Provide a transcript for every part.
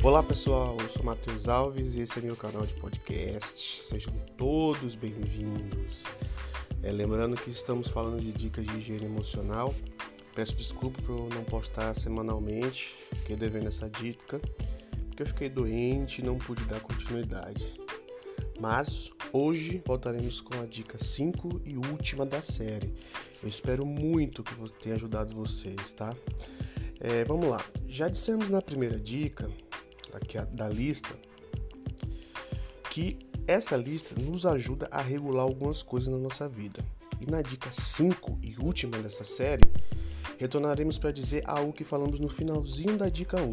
Olá pessoal, eu sou Matheus Alves e esse é meu canal de podcast. Sejam todos bem-vindos. É, lembrando que estamos falando de dicas de higiene emocional. Peço desculpa por não postar semanalmente, fiquei devendo essa dica, porque eu fiquei doente e não pude dar continuidade. Mas hoje voltaremos com a dica 5 e última da série. Eu espero muito que tenha ajudado vocês, tá? É, vamos lá. Já dissemos na primeira dica aqui da lista que essa lista nos ajuda a regular algumas coisas na nossa vida. E na dica 5 e última dessa série, retornaremos para dizer algo que falamos no finalzinho da dica 1.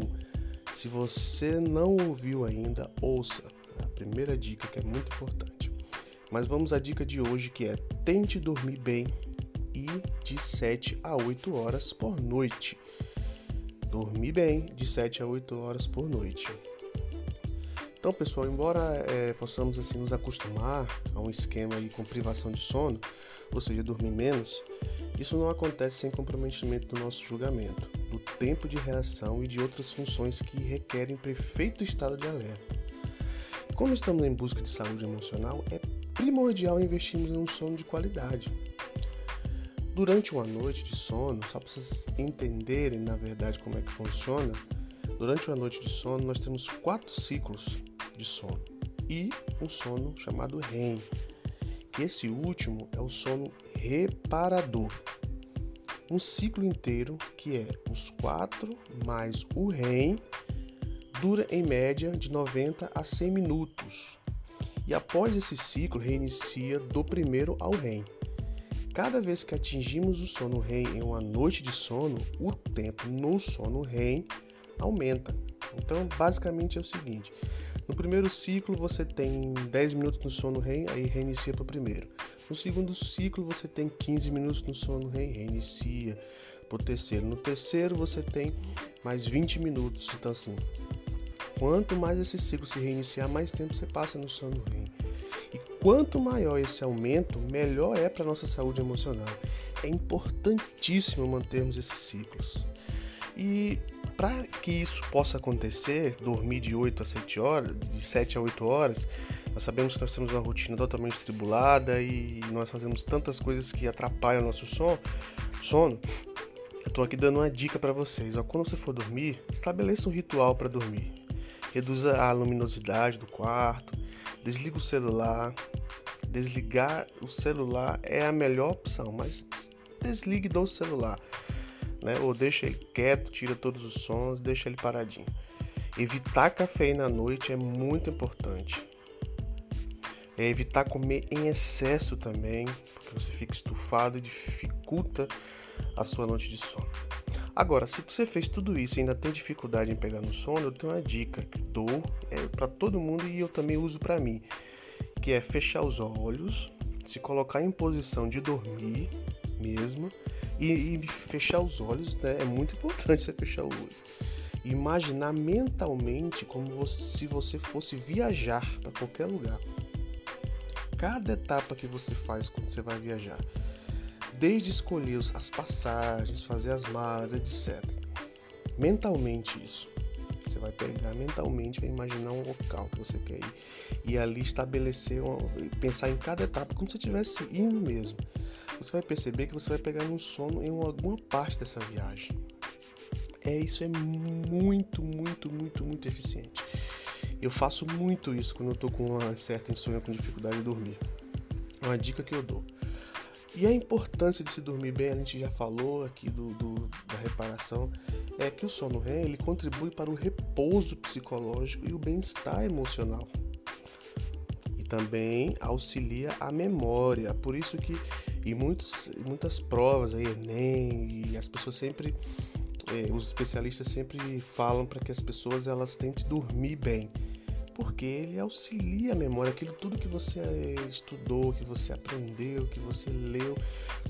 Se você não ouviu ainda, ouça a primeira dica que é muito importante. Mas vamos à dica de hoje que é tente dormir bem e de 7 a 8 horas por noite dormir bem de 7 a 8 horas por noite. Então, pessoal, embora é, possamos assim nos acostumar a um esquema aí com privação de sono, ou seja, dormir menos, isso não acontece sem comprometimento do nosso julgamento, do tempo de reação e de outras funções que requerem perfeito estado de alerta. Como estamos em busca de saúde emocional, é primordial investirmos em um sono de qualidade. Durante uma noite de sono, só para vocês entenderem na verdade como é que funciona, durante uma noite de sono nós temos quatro ciclos de sono e um sono chamado REM, que esse último é o sono reparador. Um ciclo inteiro que é os quatro mais o REM dura em média de 90 a 100 minutos. E após esse ciclo reinicia do primeiro ao REM. Cada vez que atingimos o sono REM em uma noite de sono, o tempo no sono REM aumenta. Então, basicamente é o seguinte: no primeiro ciclo você tem 10 minutos no sono REM, aí reinicia para o primeiro. No segundo ciclo você tem 15 minutos no sono REM, reinicia para o terceiro. No terceiro você tem mais 20 minutos. Então, assim, quanto mais esse ciclo se reiniciar, mais tempo você passa no sono REM. Quanto maior esse aumento, melhor é para a nossa saúde emocional. É importantíssimo mantermos esses ciclos. E para que isso possa acontecer, dormir de 8 a 7 horas, de 7 a 8 horas, nós sabemos que nós temos uma rotina totalmente tribulada e nós fazemos tantas coisas que atrapalham o nosso sono. sono. Eu estou aqui dando uma dica para vocês. Ó, quando você for dormir, estabeleça um ritual para dormir. Reduza a luminosidade do quarto, desliga o celular. Desligar o celular é a melhor opção, mas desligue do celular, né? Ou deixa ele quieto, tira todos os sons, deixa ele paradinho. Evitar cafeína à noite é muito importante. É evitar comer em excesso também, porque você fica estufado e dificulta a sua noite de sono. Agora, se você fez tudo isso e ainda tem dificuldade em pegar no sono, eu tenho uma dica que dou é, para todo mundo e eu também uso para mim, que é fechar os olhos, se colocar em posição de dormir mesmo e, e fechar os olhos, né? É muito importante você fechar o olho. Imaginar mentalmente como se você fosse viajar para qualquer lugar. Cada etapa que você faz quando você vai viajar desde escolher as passagens, fazer as malas, etc. Mentalmente isso. Você vai pegar mentalmente para imaginar um local que você quer ir e ali estabelecer, uma, pensar em cada etapa como se estivesse indo mesmo. Você vai perceber que você vai pegar um sono em alguma parte dessa viagem. É isso é muito, muito, muito, muito eficiente. Eu faço muito isso quando eu tô com uma certa insônia com dificuldade de dormir. Uma dica que eu dou. E a importância de se dormir bem, a gente já falou aqui do, do da reparação, é que o sono REM ele contribui para o repouso psicológico e o bem-estar emocional. E também auxilia a memória. Por isso que em muitos, muitas provas aí, Enem, e as pessoas sempre, eh, os especialistas sempre falam para que as pessoas elas tentem dormir bem porque ele auxilia a memória, aquilo tudo que você estudou, que você aprendeu, que você leu,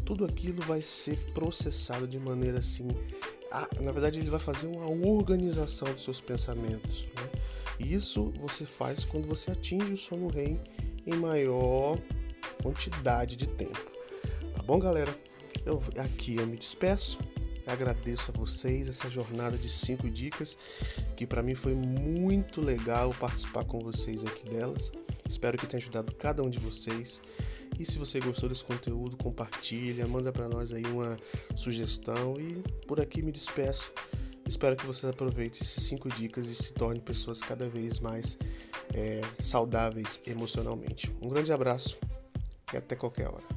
tudo aquilo vai ser processado de maneira assim. A, na verdade, ele vai fazer uma organização dos seus pensamentos. Né? Isso você faz quando você atinge o sono REM em maior quantidade de tempo. Tá bom, galera? Eu, aqui eu me despeço. Agradeço a vocês essa jornada de cinco dicas, que para mim foi muito legal participar com vocês aqui delas. Espero que tenha ajudado cada um de vocês. E se você gostou desse conteúdo, compartilha, manda para nós aí uma sugestão e por aqui me despeço. Espero que vocês aproveitem essas cinco dicas e se tornem pessoas cada vez mais é, saudáveis emocionalmente. Um grande abraço e até qualquer hora.